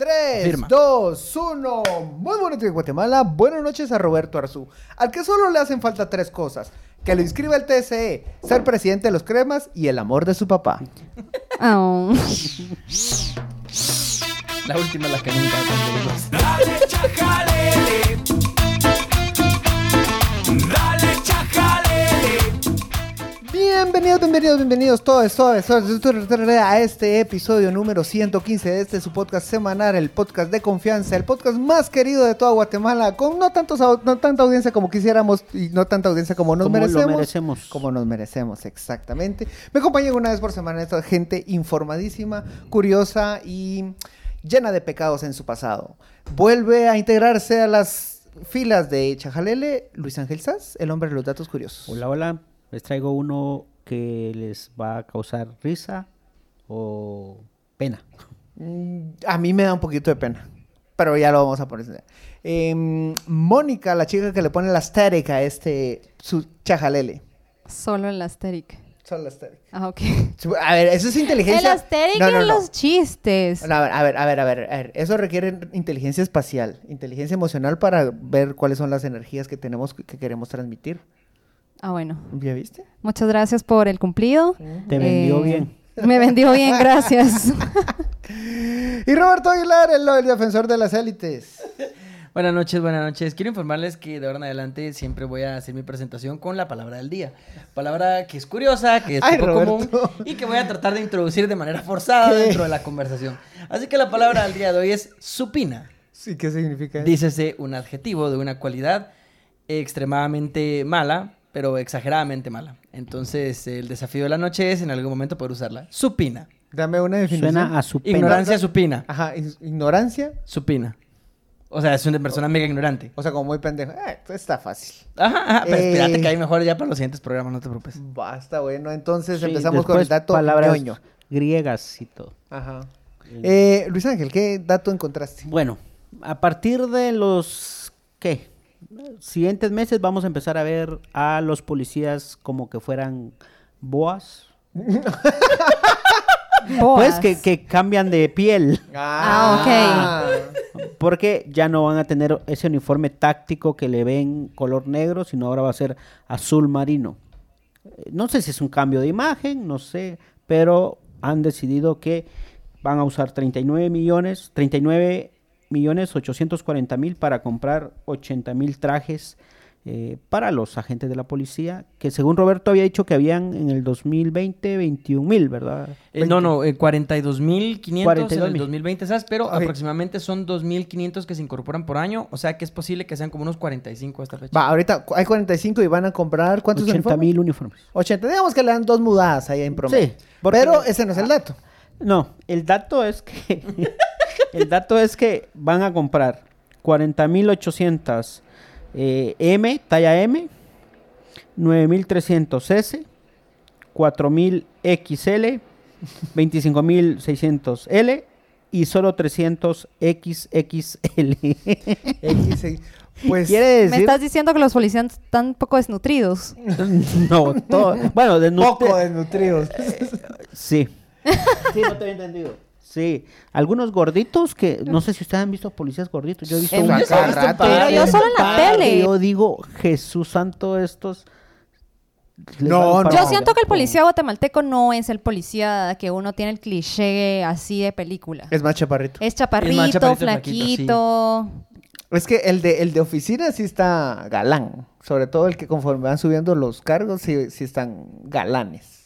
3, Firma. 2, 1. Muy bonito de Guatemala. Buenas noches a Roberto Arzú. Al que solo le hacen falta tres cosas: que lo inscriba al TSE, ser presidente de los cremas y el amor de su papá. Oh. La última es la que nunca conseguimos. Dale chajalele. Dale Bienvenidos, bienvenidos, bienvenidos todos, todos, todos, todos, a este episodio número 115 de este su podcast semanal, el podcast de confianza, el podcast más querido de toda Guatemala, con no, tantos, no tanta audiencia como quisiéramos y no tanta audiencia como nos Como lo merecemos. merecemos. Como nos merecemos, exactamente. Me acompañan una vez por semana esta gente informadísima, curiosa y llena de pecados en su pasado. Vuelve a integrarse a las filas de Chajalele, Luis Ángel Sass, el hombre de los datos curiosos. Hola, hola. Les traigo uno que les va a causar risa o pena. Mm, A mí me da un poquito de pena. Pero ya lo vamos a poner. Em, Mónica, la chica que le pone la estética a este su chajalele. Solo el asteric. Solo la estética. Ah, ok. A ver, eso es El inteligencia. asteric No, no, en no. los chistes. No, a ver, a ver, a ver, a ver, a ver. Eso requiere inteligencia espacial, inteligencia emocional para ver cuáles son las energías que tenemos que queremos transmitir. Ah, bueno. ¿Ya viste? Muchas gracias por el cumplido. Te vendió Eh, bien. Me vendió bien, gracias. Y Roberto Aguilar, el, el defensor de las élites. Buenas noches, buenas noches. Quiero informarles que de ahora en adelante siempre voy a hacer mi presentación con la palabra del día. Palabra que es curiosa, que es Ay, poco común y que voy a tratar de introducir de manera forzada ¿Qué? dentro de la conversación. Así que la palabra del día de hoy es supina. Sí, ¿qué significa? Dícese un adjetivo de una cualidad extremadamente mala, pero exageradamente mala. Entonces, el desafío de la noche es en algún momento poder usarla. Supina. Dame una definición. Suena a su pena. Ignorancia supina. Ajá, ignorancia. Supina. O sea, es una persona mega ignorante. O sea, como muy pendejo. Eh, está fácil. Ajá, ajá, pero Eh. espérate que hay mejor ya para los siguientes programas, no te preocupes. Basta, bueno. Entonces Sí, empezamos con el dato palabras ñoño. griegas y todo. Ajá. Eh, Luis Ángel, ¿qué dato encontraste? Bueno, a partir de los ¿qué? Siguientes meses vamos a empezar a ver a los policías como que fueran boas. Pues Boas. que, que cambian de piel. Ah, Porque ya no van a tener ese uniforme táctico que le ven color negro, sino ahora va a ser azul marino. No sé si es un cambio de imagen, no sé, pero han decidido que van a usar 39 millones, 39 millones 840 mil para comprar 80 mil trajes eh, para los agentes de la policía, que según Roberto había dicho que habían en el 2020 21 mil, ¿verdad? Eh, no, no, eh, 42.500 en 42,000. el 2020, ¿sabes? Pero aproximadamente son 2.500 que se incorporan por año. O sea que es posible que sean como unos 45 a esta fecha. Va, ahorita hay 45 y van a comprar ¿cuántos 80 uniformes? mil uniformes. 80. Digamos que le dan dos mudadas ahí en promedio. Sí, porque- Pero ese no es el dato. No, el dato es que el dato es que van a comprar 40.800 eh, M, talla M, 9.300 S, 4.000 XL, 25.600 L y solo 300 XXL. X, eh, pues Quiere Me decir estás diciendo que los policías están poco desnutridos. no, todo, bueno, poco desnutridos. Sí. Sí, no te había entendido. Sí, algunos gorditos que no sé si ustedes han visto policías gorditos. Yo he visto un Yo. Pero yo solo en la tele. Yo digo, Jesús santo, estos. No, Yo No, abajo. siento que el policía guatemalteco no es el policía que uno tiene el cliché así de película. Es más chaparrito. Es chaparrito, Es más chaparrito, flaquito. Es que el de, el de oficina sí está galán. Sobre todo el que conforme van subiendo los cargos, sí, sí están galanes.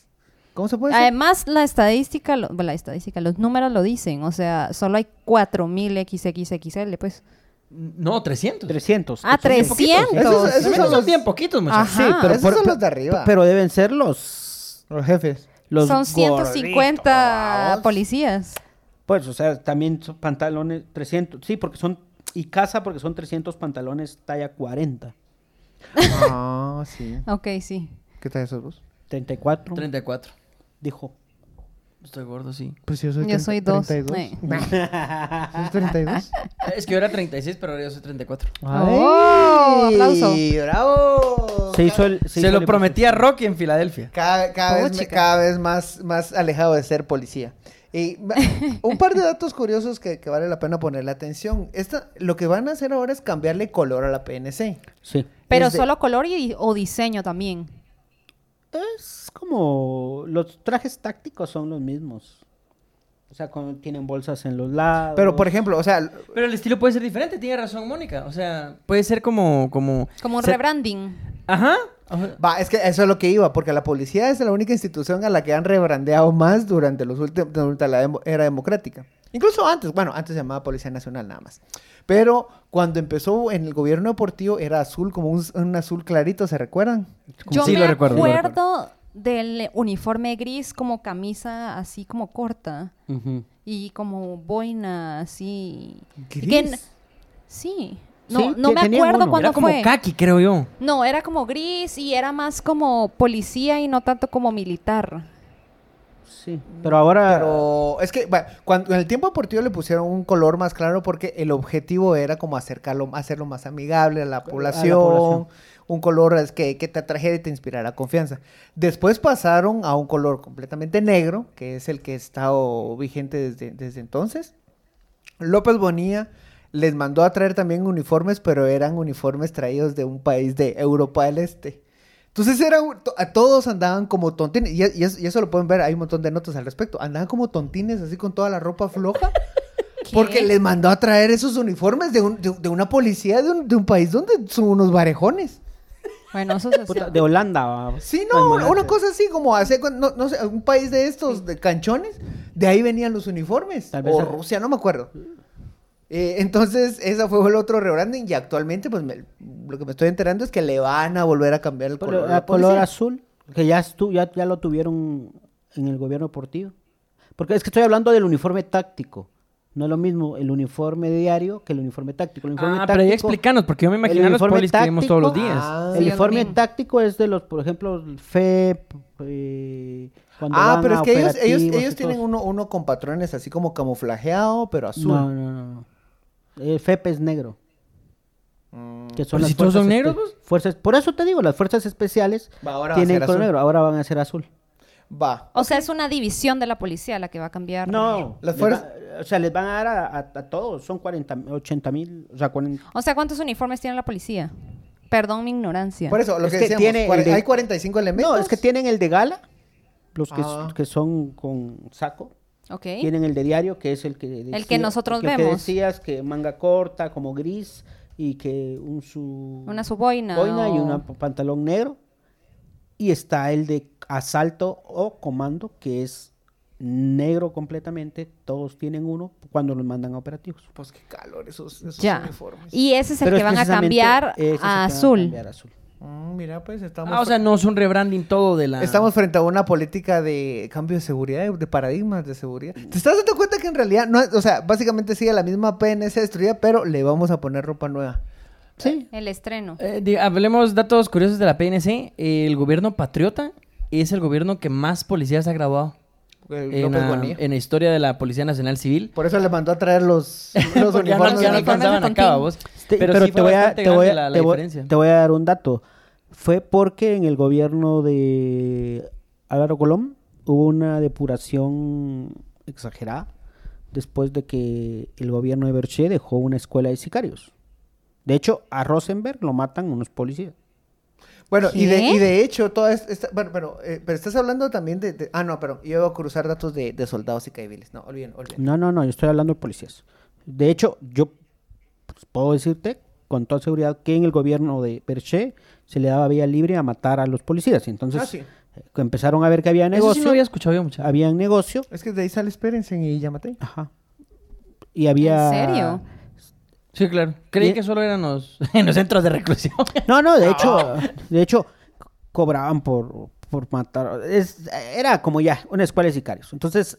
¿Cómo se puede decir? Además, la estadística, lo- la estadística, los números lo dicen. O sea, solo hay 4000 XXXL, pues. No, 300. 300. Ah, que son bien poquitos, 300. ¿sí? Esos- esos son bien poquitos, muchachos. Sí, pero, Esos por- son los de arriba. Pero deben ser los. Los jefes. los Son gorditos, 150 vamos. policías. Pues, o sea, también son pantalones 300. Sí, porque son. Y casa porque son 300 pantalones talla 40. Ah, sí. Ok, sí. ¿Qué tal esos dos? 34. 34. Dijo. Estoy gordo, sí. Pues yo soy, Yo 30 soy dos. 32. Eh. ¿Soy 32? Es que yo era 36, pero ahora yo soy 34. ¡Oh! Aplauso. ¡Bravo! Se hizo el. Se, hizo lo el- prometí a Rocky en Filadelfia. Cada, cada vez, cada vez más, más alejado de ser policía. Y un par de datos curiosos que, que vale la pena ponerle atención. Esta, lo que van a hacer ahora es cambiarle color a la PNC. Sí. Pero solo color y, o diseño también. Es como los trajes tácticos son los mismos. O sea, con- tienen bolsas en los lados. Pero, por ejemplo, o sea, Pero el estilo puede ser diferente, tiene razón Mónica. O sea, puede ser como... Como, Como un se- rebranding. Ajá. Ajá. va, es que eso es lo que iba, porque la policía es la única institución a la que han rebrandeado más durante, los últimos, durante la demo- era democrática. Incluso antes, bueno, antes se llamaba Policía Nacional nada más. Pero cuando empezó en el gobierno deportivo era azul, como un, un azul clarito, ¿se recuerdan? Yo Sí, me lo recuerdo, acuerdo del uniforme gris como camisa así como corta y como boina así. ¿Gris? Que sí. No, Sí, no me acuerdo cuándo Era como fue. kaki, creo yo. No, era como gris y era más como policía y no tanto como militar. Sí. Pero ahora. Pero es que bueno, cuando en el tiempo deportivo le pusieron un color más claro porque el objetivo era como acercarlo, hacerlo más amigable a la población, población. un color es que, que te atrajera y te inspirara confianza. Después pasaron a un color completamente negro, que es el que ha estado vigente desde, desde entonces. López Bonilla les mandó a traer también uniformes, pero eran uniformes traídos de un país de Europa del Este. Entonces eran, to- a todos andaban como tontines, y, y eso, y eso lo pueden ver, hay un montón de notas al respecto, andaban como tontines así con toda la ropa floja, porque les mandó a traer esos uniformes de, un- de- de una policía de un, de un país donde son unos varejones. Bueno, eso se Puta, de Holanda. va. Sí, no, una cosa así como hace, no, no sé, un país de estos, de canchones, de ahí venían los uniformes, Tal vez o a- Rusia, no me acuerdo. Eh, entonces, ese fue el otro rebranding y actualmente, pues, me- lo que me estoy enterando es que le van a volver a cambiar el Pero color. azul, que ya, estu- ya, ya lo tuvieron en el gobierno deportivo. Porque es que estoy hablando del uniforme táctico. No es lo mismo el uniforme diario que el uniforme táctico. El uniforme Ah, pero ya explícanos, porque yo me imagino los polis que vemos todos los días. Ah, el Sí, uniforme táctico es de los, por ejemplo, el FEP. eh, cuando Ah, van pero es que ellos, ellos, ellos tienen uno, uno con patrones así como camuflajeado, pero azul. No, no, no. El FEP es negro. Mm. Que son Pero las si todos son negros, pues. Fuerzas, por eso te digo, las fuerzas especiales Va, ahora tienen color azul. negro, ahora van a ser azul. Va. O sea, es una división de la policía la que va a cambiar. No, Las fuerzas- va- o sea, les van a dar a, a- a todos, son 40, 80 mil, o sea, 40, O sea, ¿cuántos uniformes tiene la policía? Perdón mi ignorancia. Por eso, lo Es que, que decíamos, tiene cuare- de- hay 45 elementos. No, es que tienen el de gala, los que, Ah. que son con saco. Tienen el de diario, que es el que El que nosotros que- que vemos. decías que manga corta, como gris, y que un su... Una suboina. boina y o- un pantalón negro. Y está el de asalto o comando, que es negro completamente. Todos tienen uno cuando los mandan a operativos. Pues qué calor esos, esos Ya. uniformes. Y ese es el Pero que van a que cambiar a azul. Mm, mira, pues estamos... Ah, o sea, no es un rebranding todo de la... Estamos frente a una política de cambio de seguridad, de- de paradigmas de seguridad. ¿Te estás dando cuenta que en realidad, no, o sea, básicamente sigue la misma PNC destruida, pero le vamos a poner ropa nueva? Sí. El estreno. Eh, di- hablemos datos curiosos de la PNC. El gobierno patriota es el gobierno que más policías ha graduado Eh, en la, en la historia de la Policía Nacional Civil. Por eso le mandó a traer los, los Porque ya no, uniformes. ya no de- alcanzaban de acá, vos. Este, Pero, pero sí te, voy a, bastante te, voy grande a, la, la te voy- diferencia. te voy a dar un dato. Fue porque en el gobierno de Álvaro Colón hubo una depuración exagerada después de que el gobierno de Berché dejó una escuela de sicarios. De hecho, a Rosenberg lo matan unos policías. Bueno, y de, y de hecho, toda es- esta, bueno, pero, eh, pero estás hablando también de, de- Ah, no, pero yo iba a cruzar datos de, de soldados y civiles. No, olviden, olviden. No, no, no, yo estoy hablando de policías. De hecho, yo pues, puedo decirte con toda seguridad que en el gobierno de Berché se le daba vía libre a matar a los policías. Entonces, Ah, sí. eh, empezaron a ver que había Eso negocio. sí no había escuchado yo mucho. Había negocio. Es que de ahí sale, espérense y ya maté. Ajá. Y había... ¿En serio? Sí, claro. Creí Y- que solo eran los, en los centros de reclusión. No, no, de hecho, de hecho, co- cobraban por, por matar. Es, era como ya, una escuela de sicarios. Entonces,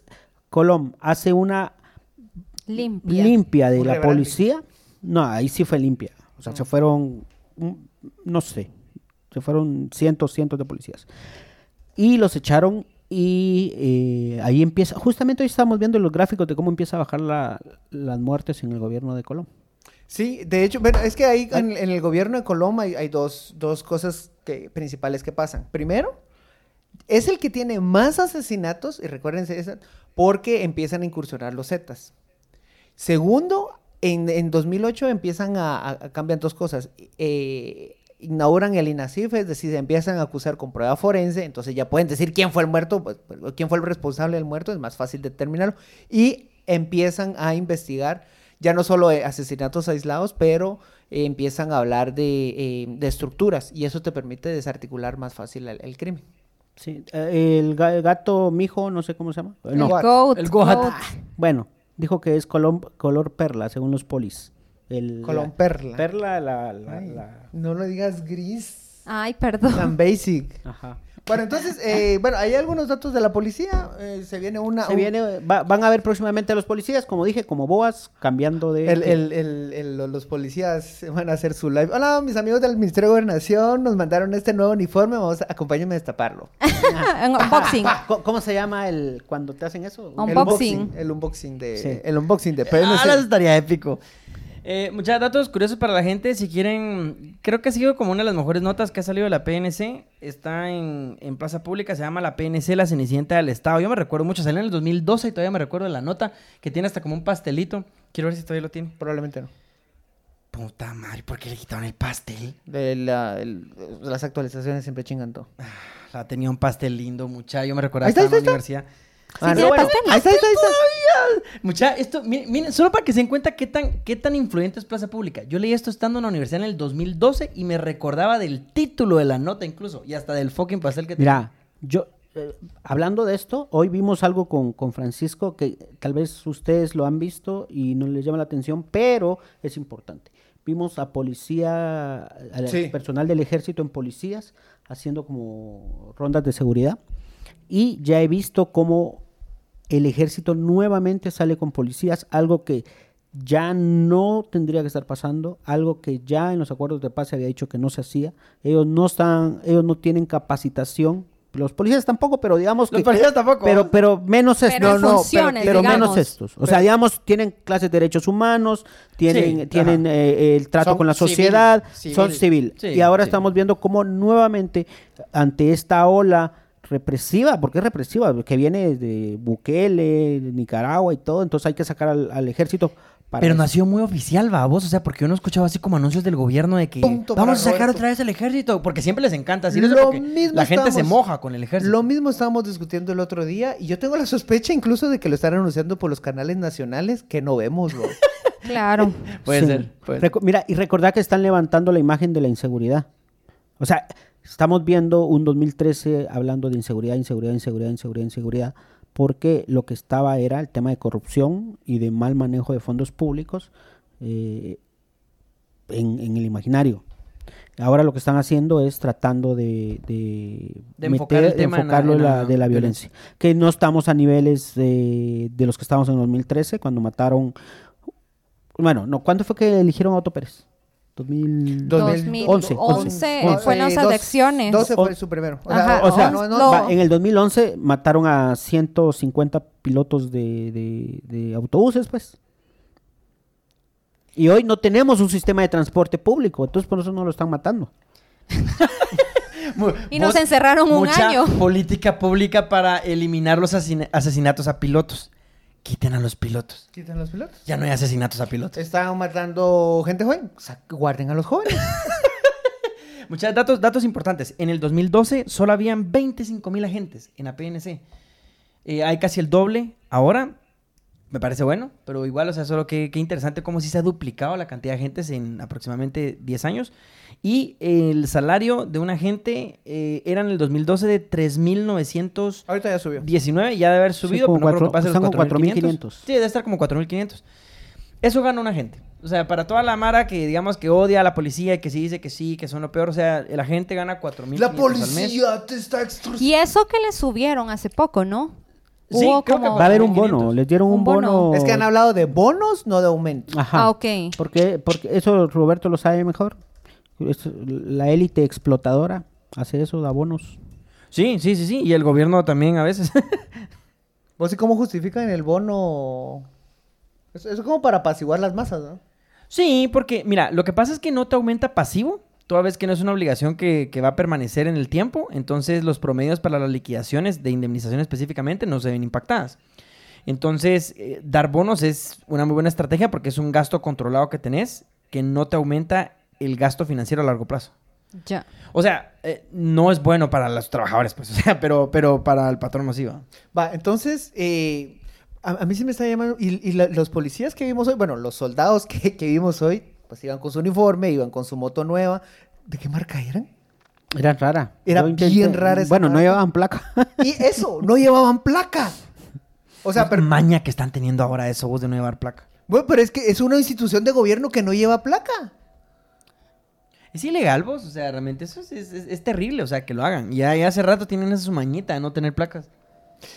Colom hace una Limpia. limpia de Un la policía. No, ahí sí fue limpia. O sea, se fueron, mm, no sé, se fueron cientos, cientos de policías. Y los echaron y eh, ahí empieza, justamente hoy estamos viendo los gráficos de cómo empieza a bajar la- las muertes en el gobierno de Colón. Sí, de hecho, bueno, es que ahí en, en el gobierno de Coloma hay, hay dos, dos cosas que, principales que pasan. Primero, es el que tiene más asesinatos, y recuérdense eso, porque empiezan a incursionar los Zetas. Segundo, en, en 2008 empiezan a, a- a- cambian dos cosas. Eh, inauguran el INACIF, es decir, se empiezan a acusar con prueba forense, entonces ya pueden decir quién fue el muerto, pues, pues, quién fue el responsable del muerto, es más fácil determinarlo. Y empiezan a investigar ya no solo eh, asesinatos aislados, pero eh, empiezan a hablar de, eh, de estructuras y eso te permite desarticular más fácil el, el crimen. Sí, el ga- gato mijo, no sé cómo se llama. Eh, El No, Goat. goat, El goat. goat. bueno, dijo que es color, color perla, según los polis. El, Colón la- perla. Perla, la... la- Ay, la- No lo digas gris. Ay, perdón. Tan basic. Ajá. Bueno, entonces, eh, bueno, hay algunos datos de la policía. eh, se viene una. Se un- viene, va- van a ver próximamente a los policías, como dije, como boas, cambiando de... el- el- el- el- lo- los policías van a hacer su live. Hola, mis amigos del Ministerio de Gobernación. Nos mandaron este nuevo uniforme. Vamos a, acompáñenme a destaparlo. Un unboxing. ¿Cómo, se llama el cuando te hacen eso? Unboxing. El unboxing de. Sí. El unboxing de Ah, PNC. eso estaría épico. Eh, muchos datos curiosos para la gente. Si quieren, creo que ha sido como una de las mejores notas que ha salido de la PNC. Está en, en plaza pública, se llama la PNC, la Cenicienta del Estado. Yo me recuerdo mucho, salió en el 2012 y todavía me recuerdo de la nota que tiene hasta como un pastelito. Quiero ver si todavía lo tiene. Probablemente no. Puta madre, ¿por qué le quitaron el pastel? De la- el- las actualizaciones siempre chingan todo. La tenía un pastel lindo, mucha. Yo me recuerdo estaba en la está, universidad. Ah, tiene pastel. Ahí está, ahí está, ahí está. Mucha, esto, miren, miren, solo para que se den cuenta qué tan, qué tan influyente es Plaza Pública. Yo leí esto estando en la universidad en el 2012 y me recordaba del título de la nota incluso y hasta del fucking pastel que Mira, yo, eh, hablando de esto, hoy vimos algo con, con Francisco que tal vez ustedes lo han visto y no les llama la atención, pero es importante. Vimos a policía, al Sí. personal del ejército en policías haciendo como rondas de seguridad y ya he visto cómo el ejército nuevamente sale con policías, algo que ya no tendría que estar pasando, algo que ya en los acuerdos de paz se había dicho que no se hacía. Ellos no están, ellos no tienen capacitación. Los policías tampoco, pero digamos Los que policías tampoco. pero pero menos estos, en no, funciones, pero, menos estos. O sea, digamos tienen clases de derechos humanos, tienen Sí, tienen eh, el trato Son con la civil, sociedad, civil. son civil. Sí, y ahora sí. estamos viendo cómo nuevamente ante esta ola represiva, porque es represiva, que viene de Bukele, de Nicaragua y todo, entonces hay que sacar al, al ejército para Pero eso. nació muy oficial, babos. O sea, porque uno escuchaba así como anuncios del gobierno de que Punto vamos a sacar Roberto. otra vez el ejército. Porque siempre les encanta eso Lo mismo la gente se moja con el ejército. Lo mismo estábamos discutiendo el otro día y yo tengo la sospecha incluso de que lo están anunciando por los canales nacionales que no vemos, bro. Claro. Puede Sí. ser. puede Mira, y recordar que están levantando la imagen de la inseguridad. O sea, estamos viendo un 2013 hablando de inseguridad, inseguridad, inseguridad, inseguridad, inseguridad, porque lo que estaba era el tema de corrupción y de mal manejo de fondos públicos eh, en, en el imaginario. Ahora lo que están haciendo es tratando de, de, De enfocar el tema en la- enfocarlo en la de la violencia. Que no estamos a niveles de, de los que estábamos en 2013, cuando mataron... Bueno, no, ¿cuándo fue que eligieron a Otto Pérez? 2000... 2011 once. fue en las dos- elecciones. 12 fue su primero. O sea, Ajá, O sea, no, no, va, en el 2011 mataron a 150 pilotos de, de- de autobuses, pues. Y hoy no tenemos un sistema de transporte público, entonces por eso no lo están matando. Y nos encerraron un mucha año. política pública para eliminar los asesina- asesinatos a pilotos. Quiten a los pilotos. ¿Quitan los pilotos? Ya no hay asesinatos a pilotos. Están matando gente joven. O sea, guarden a los jóvenes. Muchos datos, datos importantes. En el 2012 solo habían 25 mil agentes en la PNC. Eh, hay casi el doble ahora. Me parece bueno, pero igual, o sea, solo que, que interesante cómo sí se ha duplicado la cantidad de agentes en aproximadamente 10 años. Y el salario de un agente eh, era en el 2012 de 3.919 Ahorita ya subió. y ya debe haber subido, como pero no creo cuatro- que pase los están como 4.500. 4.500. Sí, debe estar como 4.500. Eso gana un agente. O sea, para toda la mara que digamos que odia a la policía y que sí dice que sí, que son lo peor, o sea, el agente gana 4.500 La al mes. policía te está extorsionando. Y eso que le subieron hace poco, ¿no? Sí, Hubo creo que como- Va a haber un 4.500. bono, les dieron un, Un bono. bono. Es que han hablado de bonos, no de aumento. Ajá. Ah, ok. Porque, porque eso Roberto lo sabe mejor. Es- la élite explotadora hace eso, da bonos. Sí, sí, sí, sí. Y el gobierno también a veces. ¿Vos y cómo justifican el bono? Eso eso es como para apaciguar las masas, ¿no? sí, porque, mira, lo que pasa es que no te aumenta pasivo, toda vez que no es una obligación que, que va a permanecer en el tiempo. Entonces, los promedios para las liquidaciones de indemnización específicamente no se ven impactadas. Entonces, eh, dar bonos es una muy buena estrategia porque es un gasto controlado que tenés que no te aumenta el gasto financiero a largo plazo. Ya. O sea, eh, no es bueno para los trabajadores, pues, o sea, pero, pero para el patrón sí va. Va, entonces, eh, a, a mí sí me está llamando. Y, y la- los policías que vimos hoy, bueno, los soldados que, que vimos hoy, pues iban con su uniforme, iban con su moto nueva. ¿De qué marca eran? Era rara. Era bien rara esa Bueno, no llevaban placa. Y eso, no llevaban placa. O sea, pero, maña que están teniendo ahora eso, vos de no llevar placa. bueno, pero es que es una institución de gobierno que no lleva placa. Es ilegal, vos. O sea, realmente eso es, es- terrible, o sea, que lo hagan. Y ya, ya hace rato tienen esa su mañita de no tener placas.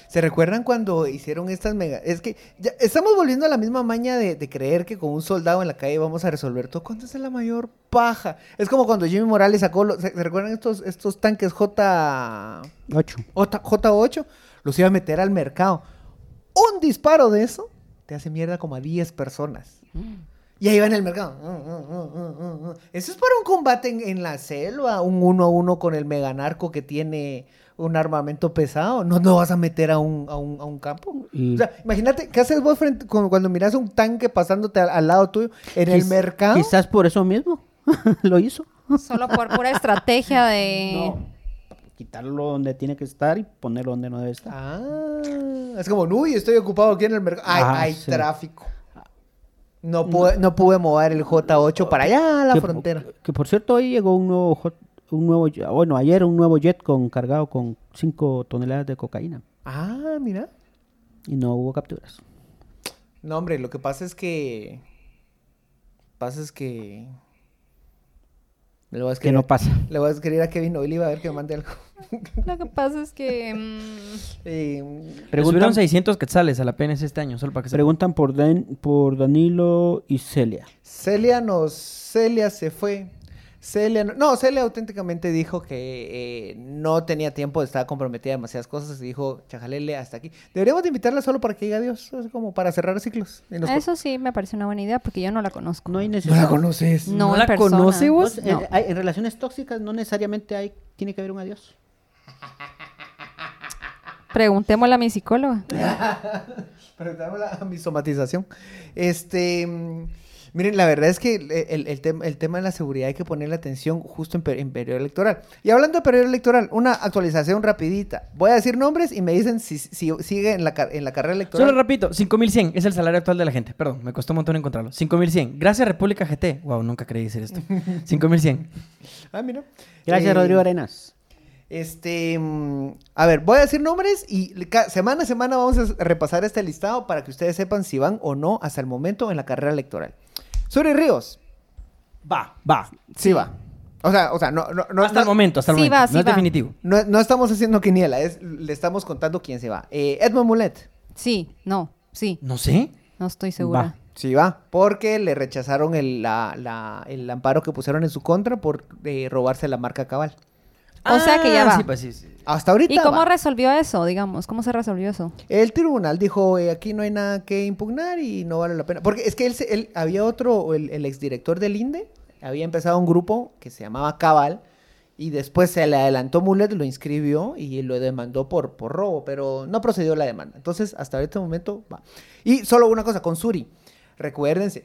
¿Se recuerdan cuando hicieron estas mega? Es que ya estamos volviendo a la misma maña de, de creer que con un soldado en la calle vamos a resolver todo. ¿Cuánto es la mayor paja? Es como cuando Jimmy Morales sacó, los- ¿se, recuerdan estos, estos tanques J, Ocho. J, J8? Los iba a meter al mercado. Un disparo de eso te hace mierda como a 10 personas. Y ahí va en el mercado. Eso es para un combate en, en la selva, un uno a uno con el meganarco que tiene un armamento pesado. No no vas a meter a un, a un, a un campo. Y- O sea, imagínate, ¿qué haces vos frente, cuando miras un tanque pasándote al, al lado tuyo en el mercado? Quizás por eso mismo lo hizo. Solo por pura estrategia de... Quitarlo donde tiene que estar y ponerlo donde no debe estar. Ah, es como, uy, estoy ocupado aquí en el mercado. Ay, Ah, hay sí. tráfico. No pude, no pude mover el J8 para allá a la que, frontera. Que por cierto, hoy llegó un nuevo, hot- un nuevo, bueno, ayer un nuevo jet con cargado con 5 toneladas de cocaína Ah, mira. y no hubo capturas. No, hombre, lo que pasa es que. Pasa es que. Le voy a Que escribir, no pasa. Le voy a escribir a Kevin Oliva a ver que me mande algo. Lo que pasa es que... mm, Eh, Le Preguntan, subieron 600 quetzales a la PNC este año, solo para que se preguntan por, Dan- por Danilo y Celia. Celia nos. Celia se fue. Celia. No, no, Celia auténticamente dijo que eh, no tenía tiempo, estaba comprometida a demasiadas cosas y dijo, chajalele, hasta aquí. Deberíamos de invitarla solo para que diga adiós, es como para cerrar ciclos. Eso sí me parece una buena idea porque yo no la conozco. No hay No la necesidad. conoces. No, ¿No en la persona. conoce vos? No, en, hay- en relaciones tóxicas no necesariamente hay, tiene que haber un adiós. Preguntémosle a mi psicóloga. Preguntámosle a mi somatización. Este, mm, miren, la verdad es que el, el- el tem- el tema de la seguridad hay que ponerle atención justo en, per- en periodo electoral. Y hablando de periodo electoral, una actualización rapidita. Voy a decir nombres y me dicen si, si sigue en la, en la carrera electoral. Solo repito, 5100 es el salario actual de la gente. Perdón, me costó un montón encontrarlo. 5100. Gracias República GT. Wow, nunca creí decir esto. 5100. Ah, mira. Gracias, Eh, Rodrigo Arenas. Este, mm, a ver, voy a decir nombres y semana a semana vamos a repasar este listado para que ustedes sepan si van o no hasta el momento en la carrera electoral. Suri Ríos, Va, va. sí, va. O sea, o sea, no, no, no, hasta no- el momento, hasta el Sí momento. va, no sí es va. definitivo. No, no estamos haciendo quiniela, es, le estamos contando quién se va. Eh, Edmond Mulet, Sí, no, sí, No sé. no estoy segura. Va. sí va, porque le rechazaron el, la- la- el amparo que pusieron en su contra por eh, robarse la marca cabal. O sea que ya Ah, va. Sí, pues sí, sí. Hasta ahorita. ¿Y cómo va. resolvió eso, digamos? ¿Cómo se resolvió eso? El tribunal dijo, eh, aquí no hay nada que impugnar y no vale la pena. Porque es que él, se- él había otro, el, el exdirector del INDE, había empezado un grupo que se llamaba Cabal y después se le adelantó Mulet, lo inscribió y lo demandó por, por robo, pero no procedió la demanda. Entonces, hasta este momento va. Y solo una cosa, con Suri, recuérdense,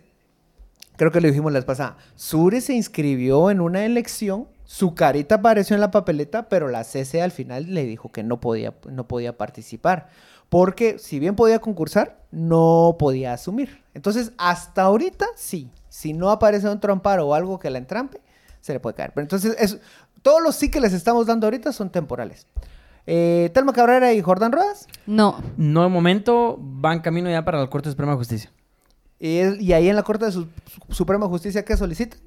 creo que lo dijimos la vez pasada, Suri se inscribió en una elección, su carita apareció en la papeleta, pero la CC al final le dijo que no podía, no podía participar. Porque si bien podía concursar, no podía asumir. Entonces, hasta ahorita sí. Si no aparece un amparo o algo que la entrampe, se le puede caer. Pero entonces, es, todos los sí que les estamos dando ahorita son temporales. Eh, Telma Cabrera y Jordán Rodas. No, No, de momento van camino ya para la Corte Suprema de Justicia. Y, ahí en la Corte de Su- Suprema Justicia, ¿qué solicitan?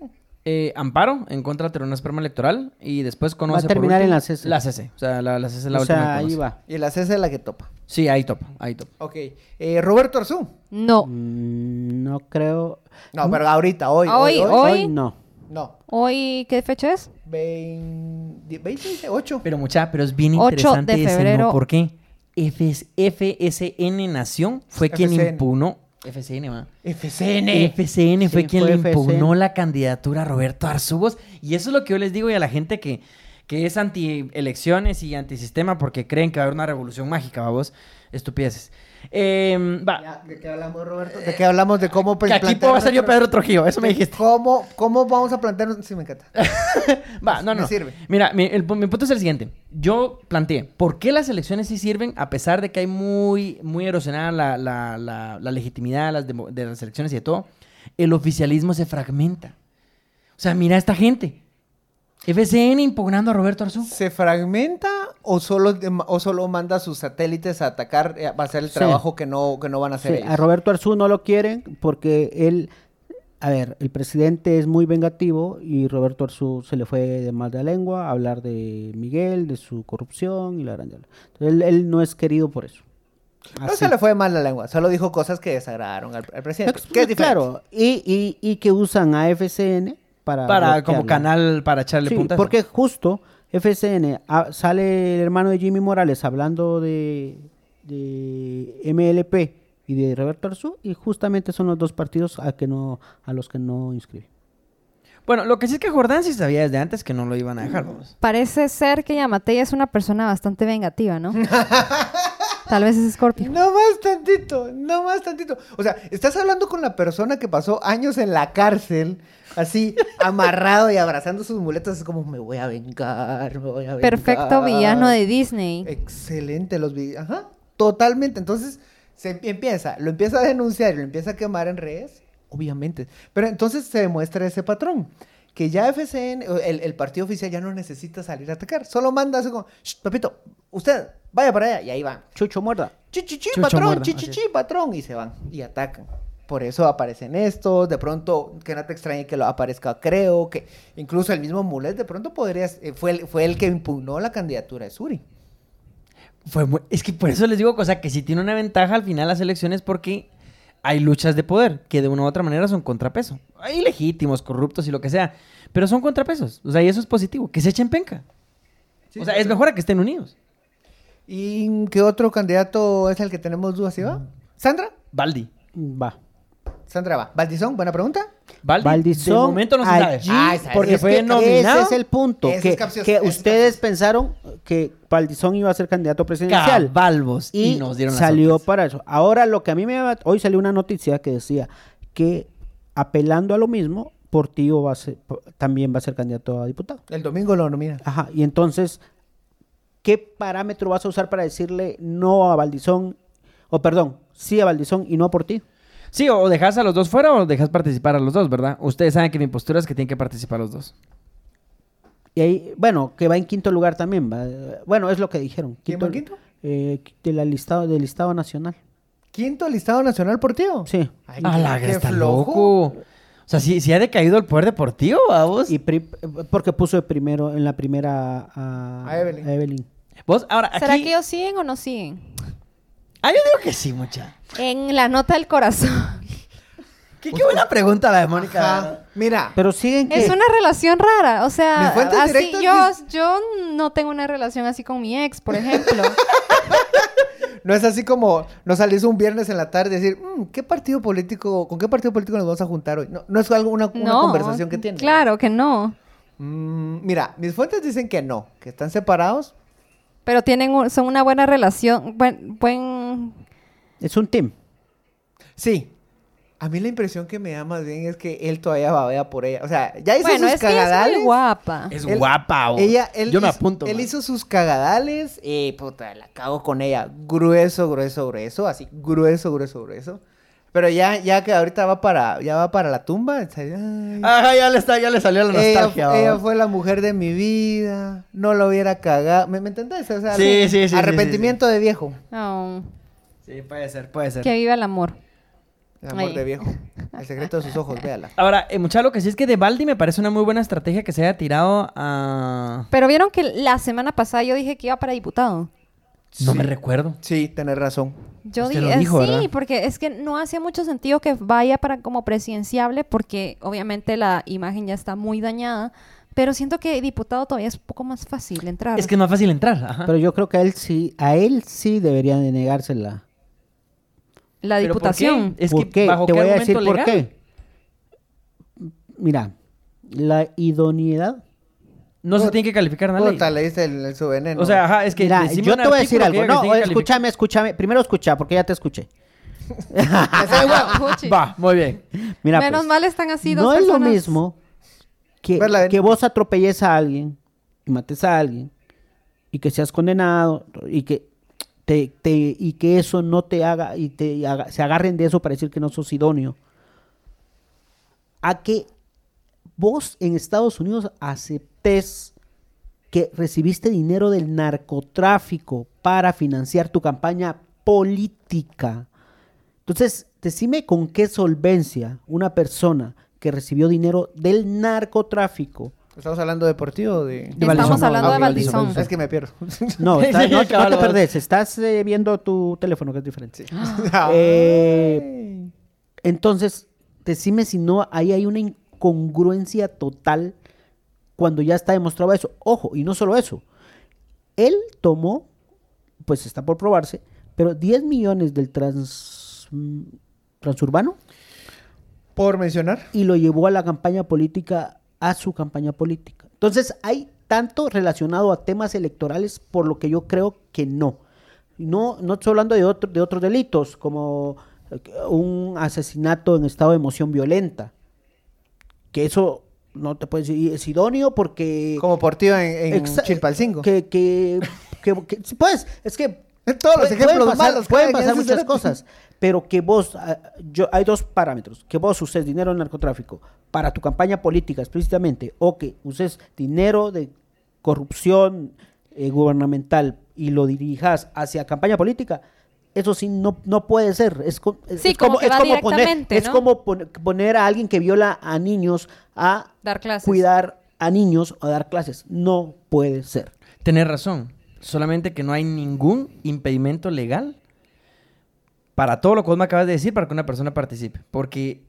Eh, amparo en contra del Tribunal Supremo Electoral y después conoce por terminar en último- la CC. La CC. O sea, la, la CC es la o última sea, que ahí conoce. va. Y la CC es la que topa. Sí, ahí topa, ahí topa. Ok. Eh, Roberto Arzú. no. Mm, no creo. No, pero ahorita, hoy. Hoy, Hoy, hoy. hoy. Hoy no. No. ¿Hoy qué fecha es? 20, 20, 8. Pero mucha, pero es bien 8 interesante ese, ¿no? ¿Por qué? FS FSN Nación fue quien impugnó. FSN, va. FCN. FSN fue quien fue le impugnó la candidatura a Roberto Arzubos. Y eso es lo que yo les digo y a la gente que, que es anti elecciones y antisistema porque creen que va a haber una revolución mágica, vamos, estupideces. Eh, va. Ya, ¿De qué hablamos, Roberto? ¿De qué hablamos? De cómo Que aquí puedo ser yo Pedro Trujillo, eso me de dijiste. ¿Cómo, ¿Cómo vamos a plantear? Sí, me encanta. Va, no, Me no. sirve. Mira, mi, el pu- mi punto es el siguiente. Yo planteé, ¿por qué las elecciones sí sirven a pesar de que hay muy, muy erosionada la, la, la, la legitimidad de las, demo- de las elecciones y de todo? El oficialismo se fragmenta. O sea, mira a esta gente. FCN impugnando a Roberto Arzú. ¿Se fragmenta o solo, de- o solo manda a sus satélites a atacar, eh, a hacer el Sí. trabajo que no, que no van a hacer Sí, ellos? a Roberto Arzú no lo quieren porque él, a ver, el presidente es muy vengativo y Roberto Arzú se le fue de mal de la lengua a hablar de Miguel, de su corrupción y la gran... Entonces, él, él no es querido por eso. No Así. se le fue mal la lengua, solo dijo cosas que desagradaron al, al presidente. ¿Qué es? Claro, y, y, y que usan a FCN para... Para, como canal para echarle Sí, puntas. porque justo FCN ah, sale el hermano de Jimmy Morales hablando de, de MLP y de Roberto Arzú y justamente son los dos partidos a que no a los que no inscribe. Bueno, lo que sí es que Jordán sí sabía desde antes que no lo iban a dejar. vamos. Parece ser que Yamatei es una persona bastante vengativa, ¿no? Tal vez es Scorpio. No más tantito, no más tantito. O sea, estás hablando con la persona que pasó años en la cárcel, así, amarrado y abrazando sus muletas, es como, me voy a vengar, me voy a vengar. Perfecto villano de Disney. Excelente los videos. Ajá, totalmente. Entonces, se em- empieza, lo empieza a denunciar y lo empieza a quemar en redes, obviamente. Pero entonces se demuestra ese patrón. Que ya FCN, el, el partido oficial ya no necesita salir a atacar. Solo manda así como, "Shh, papito, usted vaya para allá. Y ahí van. Chucho muerda. Chichichi, Chucho patrón, muerda, chichichi, patrón. Y se van y atacan. Por eso aparecen estos. De pronto, que no te extrañe que lo aparezca, creo que incluso el mismo Mulet de pronto podría. eh, Fue el, fue el que impugnó la candidatura de Suri. Fue muy- Es que por eso les digo, cosa que sí tiene una ventaja al final las elecciones porque hay luchas de poder que de una u otra manera son contrapeso. Hay legítimos, corruptos y lo que sea, pero son contrapesos. O sea, y eso es positivo, que se echen penca. o sea, es mejor a que estén unidos. ¿Y qué otro candidato es el que tenemos dudas? ¿Sí va? ¿Sandra? Baldi. Va. Sandra va. ¿Valdizón? ¿Buena pregunta? Baldi, Valdizón, de momento no se sabe. allí, Ah, esa- porque es fue que nominado. Ese es el punto. Ese Que, es capcioso, que ustedes capcioso. pensaron que Valdizón iba a ser candidato presidencial. Cabalvos. Y, Y, nos dieron salió sorpresa. para eso. Ahora lo que a mí me va- hoy salió una noticia que decía que apelando a lo mismo, Portillo va a ser, también va a ser candidato a diputado. El domingo lo nominan. Ajá, y entonces, ¿qué parámetro vas a usar para decirle no a Valdizón, o perdón, sí a Valdizón y no a Portillo? Sí, o dejas a los dos fuera o dejas participar a los dos, ¿verdad? Ustedes saben que mi postura es que tienen que participar los dos. Y ahí, bueno, que va en quinto lugar también. va. Bueno, es lo que dijeron. ¿Quién va en quinto? Eh, de la listado, del listado nacional. ¿Quinto listado nacional por tío? Sí. Ay, A qué- la que está flojo. loco. O sea, sí, sí ha decaído el poder deportivo, vamos. Y pri- porque puso de primero, en la primera a, A Evelyn. Evelyn. Vos, ahora, aquí... ¿Será que ellos siguen o no siguen? Ah, yo digo que sí, mucha. En la nota del corazón. Qué, qué buena pregunta la de Mónica. Ajá. Mira, Pero siguen que... Es una relación rara, o sea, Mis fuentes así, yo, dis- yo no tengo una relación así con mi ex, por ejemplo. no es así como no salís un viernes en la tarde y decir, "Mm, ¿qué partido político, con qué partido político nos vamos a juntar hoy? No, no es algo, una, una no, conversación que tienen. Claro que no, Mm, mira, mis fuentes dicen que no, que están separados. Pero tienen un- son una buena relación, buen, buen Es un team. Sí. A mí la impresión que me da más bien es que él todavía babea por ella. O sea, ya hizo bueno, sus es que es cagadales. muy guapa. Es Él- guapa. Ella, él Yo me hizo- apunto. Él man. hizo sus cagadales y puta, la cago con ella. Grueso, grueso, grueso. Así, grueso, grueso, grueso. Pero ya, ya que ahorita va para, ya va para la tumba. ay, Ajá, ya le, está, ya le salió la ella, nostalgia. ella vos. fue la mujer de mi vida. No lo hubiera cagado. ¿Me, me entendés? O sea, Sí, algo- sí, sí, sí, Arrepentimiento de viejo. Oh, Sí, puede ser, puede ser. que viva el amor. El amor Ay. de viejo. El secreto de sus ojos, véala. Ahora, eh, mucha lo que sí es que de Baldi me parece una muy buena estrategia que se haya tirado a... Pero vieron que la semana pasada yo dije que iba para diputado. No me recuerdo. Sí, tenés razón. Yo Usted dije, sí, ¿verdad? porque es que no hacía mucho sentido que vaya para como presidenciable, porque obviamente la imagen ya está muy dañada. Pero siento que diputado todavía es un poco más fácil entrar. Es que es más fácil entrar. Ajá. Pero yo creo que a él sí, a él sí deberían de negársela. la ¿Pero por qué? diputación. Es ¿Por que, qué? ¿bajo Te qué voy a decir por qué. Mira, la idoneidad no se tiene que calificar ley. Puta, le diste el, el su veneno. O sea, ajá, es que Mira, yo te voy a decir algo. No, escúchame, escúchame. Primero escucha, porque ya te escuché. Va, muy bien. Mira, Menos pues, mal están así dos no es lo mismo que, Verla que vos atropelles a alguien y mates a alguien y que seas condenado y que te, te- y que eso no te haga y te haga- se agarren de eso para decir que no sos idóneo a que vos en Estados Unidos aceptes que recibiste dinero del narcotráfico para financiar tu campaña política. Entonces, decime con qué solvencia una persona que recibió dinero del narcotráfico. ¿Estamos hablando de deportivo o de...? De Estamos Valdizón. hablando Ah, de ok, Valdizón. Es que me pierdo. No, está- no, te perdés, estás eh, viendo tu teléfono que es diferente. Eh, Entonces, decime si no, ahí hay una incongruencia total cuando ya está demostrado eso. Ojo, y no solo eso. Él tomó, pues está por probarse, pero 10 millones del trans, transurbano Por mencionar. y lo llevó a la campaña política, a su campaña política. Entonces, hay tanto relacionado a temas electorales por lo que yo creo que no. No, no estoy hablando de, otro- de otros delitos, como eh, un asesinato en estado de emoción violenta. Que eso no te puedes decir, es idóneo porque... Como portillo en, en Chilpalcingo. Que, que, que- que- pues, es que Todos los ejemplos pueden pasar, malos. pueden pasar muchas cosas, pero que vos, ah, yo, hay dos parámetros, que vos uses dinero en narcotráfico para tu campaña política explícitamente, o que uses dinero de corrupción eh, gubernamental y lo dirijas hacia campaña política, eso sí no, no puede ser. Es, es- Sí, es como que va poner, es como pon- poner a alguien que viola a niños a Dar clases. cuidar a niños o dar clases. No puede ser. Tenés razón. Solamente que no hay ningún impedimento legal para todo lo que vos me acabas de decir para que una persona participe. Porque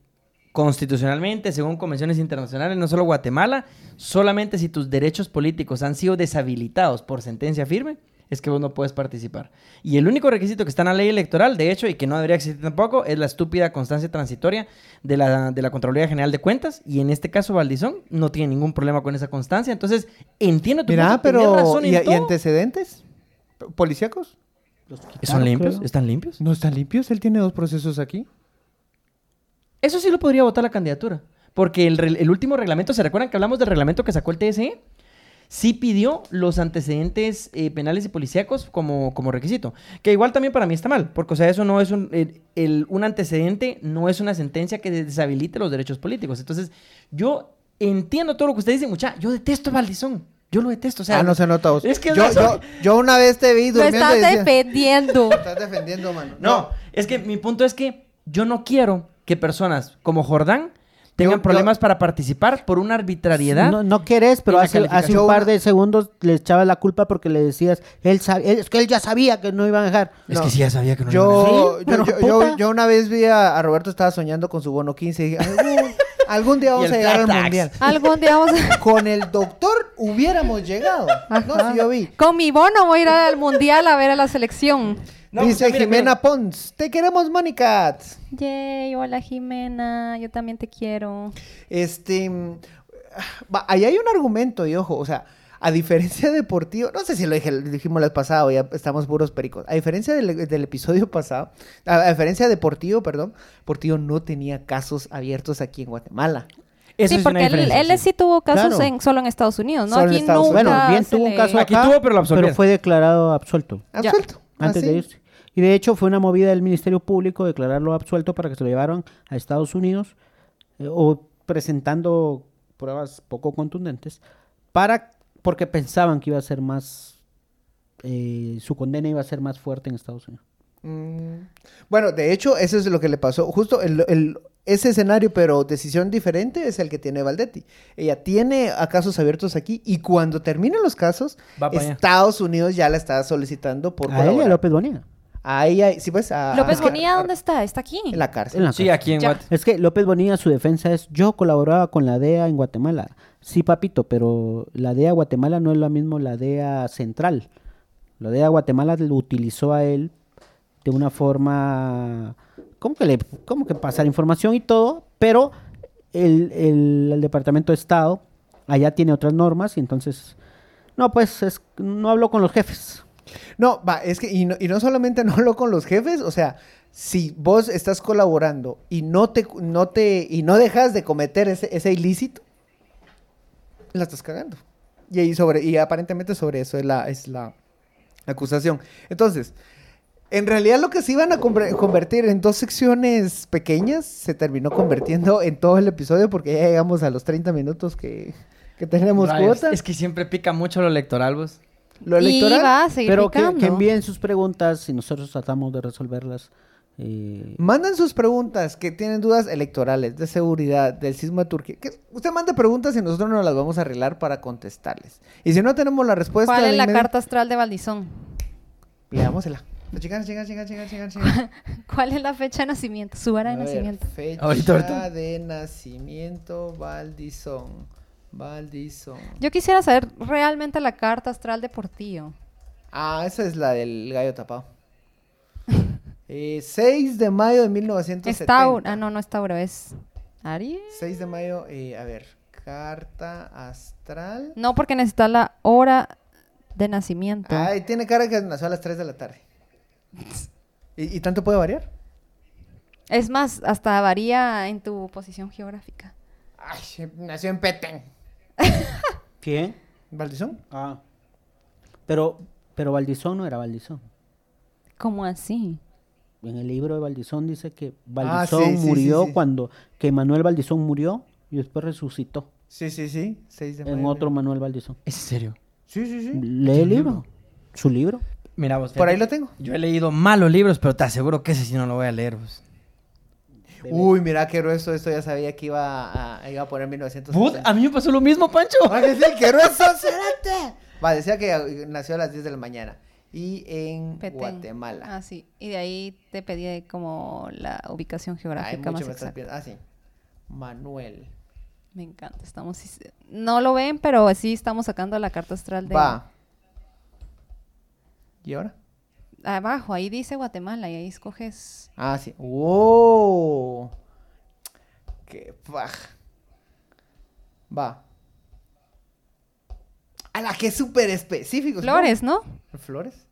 constitucionalmente, según convenciones internacionales, no solo Guatemala, solamente si tus derechos políticos han sido deshabilitados por sentencia firme, es que vos no puedes participar. Y el único requisito que está en la ley electoral, de hecho, y que no debería existir tampoco, es la estúpida constancia transitoria de la, de la Contraloría General de Cuentas. Y en este caso, Valdizón no tiene ningún problema con esa constancia. Entonces, entiendo tu Mira, punto, pero... razón en ¿Y, antecedentes? ¿Policíacos? ¿Son limpios? creo. ¿Están limpios? ¿No están limpios? Él tiene dos procesos aquí. Eso sí lo podría votar la candidatura. Porque el, el último reglamento, ¿se recuerdan que hablamos del reglamento que sacó el TSE? Sí pidió los antecedentes eh, penales y policíacos como, como requisito. Que igual también para mí está mal. Porque, o sea, eso no es un... el- el- un antecedente no es una sentencia que deshabilite los derechos políticos. Entonces, yo entiendo todo lo que usted dice, mucha. Yo detesto a Valdizón. Yo lo detesto. O sea, ah, no se nota vos. Es que yo, no- yo, yo una vez te vi Lo durmiendo estás y decía- defendiendo. Te estás defendiendo, mano. No, es que mi punto es que yo no quiero que personas como Jordán tengan Yo- yo- problemas para participar por una arbitrariedad. No, no querés, pero hace, hace un par de segundos le echabas la culpa porque le decías, él él- es que él ya sabía que no iban a dejar. Es No. que sí, ya sabía que no iban a Yo, Sí, yo, yo, yo- yo una vez vi a, a Roberto estaba soñando con su bono 15 y dije, algún día vamos a llegar al mundial. Algún día vamos a... Con el doctor hubiéramos llegado. No, sí, yo vi. Con mi bono voy a ir al mundial a ver a la selección. No, o Dice sea, mira, Jimena Pons, te queremos, Mónica. Yay, hola Jimena, yo también te quiero. Este, ahí hay un argumento, y ojo, o sea, a diferencia de Deportivo, no sé si lo, dije, lo dijimos el pasado, ya estamos puros pericos. A diferencia del, del episodio pasado, a, a diferencia de Deportivo, perdón, Deportivo no tenía casos abiertos aquí en Guatemala. Eso sí, es una porque él, sí. sí tuvo casos Claro. en, solo en Estados Unidos, ¿no? Solo Aquí Estados nunca Bueno, bien tuvo un le- caso Aquí acá, tuvo, pero lo absolvieron. fue declarado absuelto Ya. Absuelto. antes así. de irse. Y de hecho fue una movida del Ministerio Público declararlo absuelto para que se lo llevaran a Estados Unidos eh, o presentando pruebas poco contundentes para porque pensaban que iba a ser más eh, su condena iba a ser más fuerte en Estados Unidos. Mm, Bueno, de hecho, eso es lo que le pasó. Justo el, el- ese escenario, pero decisión diferente, es el que tiene Valdetti. Ella tiene a casos abiertos aquí y cuando terminen los casos, allá. Estados Unidos ya la está solicitando por a él y a colaborar. López Bonilla. A ella, sí, pues, a... López Bonilla, ¿dónde está? Está aquí. En la cárcel. En la Sí, cárcel. aquí en Ya. Guate. Es que López Bonilla, su defensa es, yo colaboraba con la DEA en Guatemala. Sí, papito, pero la DEA Guatemala no es lo mismo la DEA central. La DEA Guatemala lo utilizó a él de una forma, ¿cómo que, le, cómo que pasar información y todo? Pero el, el- el Departamento de Estado allá tiene otras normas y entonces, no, pues es, no habló con los jefes. No, va, es que, y no, y no solamente no hablo con los jefes, o sea, si vos estás colaborando y no te, no te, y no dejas de cometer ese, ese ilícito, la estás cagando. Y ahí sobre, y aparentemente sobre eso es la, es la acusación. Entonces, en realidad lo que se iban a conver- convertir en dos secciones pequeñas se terminó convirtiendo en todo el episodio porque ya llegamos a los 30 minutos que, que tenemos cuota. Es que siempre pica mucho lo electoral, vos. Lo Y electoral. va a seguir Pero que, que envíen sus preguntas y nosotros tratamos de resolverlas. eh, Mandan sus preguntas que tienen dudas electorales, de seguridad, del sismo de Turquía. Que usted mande preguntas y nosotros nos las vamos a arreglar para contestarles. Y si no tenemos la respuesta... ¿Cuál es la carta astral de Valdizón? Leámosela. Chican, chican, chican. ¿Cuál es la fecha de nacimiento? Su hora de A ver, nacimiento. fecha Ahorita, ahorita. de nacimiento, Valdizón. Valdizón. Yo quisiera saber realmente la carta astral de Portillo. Ah, esa es la del gallo tapado. Eh, 6 de mayo de 1970. Es Tauro. Ah, no, no es Tauro, es Aries. 6 de mayo, eh, a ver, carta astral. No, porque necesita la hora de nacimiento. Ay, tiene cara que nació a las 3 de la tarde. ¿Y, y tanto puede variar? Es más, hasta varía en tu posición geográfica. Ay, nació en Petén. ¿Quién? ¿Valdizón? Ah. Pero, pero Valdizón no era Valdizón. ¿Cómo así? En el libro de Valdizón dice que Ah, Valdizón sí, sí, sí, murió sí. cuando, que Manuel Valdizón murió y después resucitó Sí, sí, sí. 6 de mayo. en otro Manuel Valdizón. ¿Es en serio? Sí, sí, sí. Lee el libro. Su libro. Mira vos. Por ahí lo tengo. Yo he leído malos libros, pero te aseguro que ese sí no lo voy a leer, vos. Uy, mira qué grueso esto. Ya sabía que iba a, iba a poner 1970. Vos, a mí me pasó lo mismo, Pancho. Ah, que sí, qué grueso, cerote. Va, decía que nació a las 10 de la mañana. Y en Petén. Guatemala. Ah, sí. Y de ahí te pedí como la ubicación Ay, geográfica mucho más me estás exacta. Ah, sí. Manuel. Me encanta. Estamos... No lo ven, pero sí estamos sacando la carta astral de... Va. ¿Y ahora? Abajo, ahí dice Guatemala y ahí escoges... Ah, sí. ¡Wow! ¡Qué paja! Va. A la que es súper específico. ¿no? Flores, ¿no? Flores.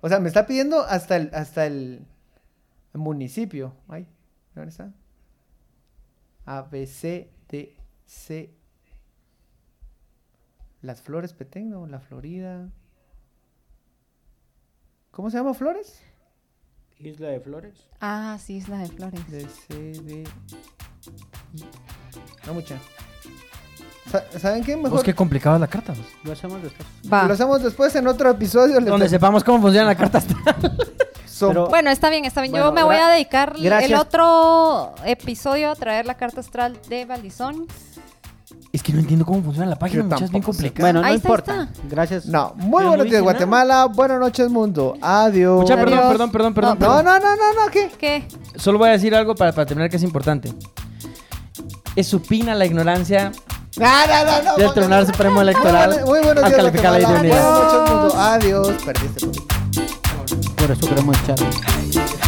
O sea, me está pidiendo hasta el, hasta el municipio. Ay, ¿dónde está? A, B, C, D, C. Las Flores Petén, ¿no? La Florida. ¿Cómo se llama Flores? Isla de Flores. Ah, sí, Isla de Flores. D, C, D, I. No mucha. Sa- ¿Saben qué? Mejor Vos qué complicado es la carta, vos. Lo hacemos después. Va. lo hacemos después en otro episodio. Donde sepamos cómo funciona la carta astral. Pero- Bueno, está bien, está bien. Yo me voy a dedicar el otro episodio a traer la carta astral de Valdizón. Es que no entiendo cómo funciona la página, Yo muchas bien tampoco sé. complicada. Bueno, no Ahí está, importa. Gracias. No, muy Pero no buenos días nada. Guatemala, buenas noches mundo, adiós. Mucha, perdón, Adiós. perdón, perdón, perdón, No, No, perdón. no, no, no, no, ¿qué? ¿Qué? Solo voy a decir algo para, para terminar que es importante. Es supina la ignorancia No, no, no, no. del Tribunal Supremo Electoral Muy, muy buenos al días calificar la Guatemala, buenas noches mundo, adiós. Perdiste. Por eso queremos echar.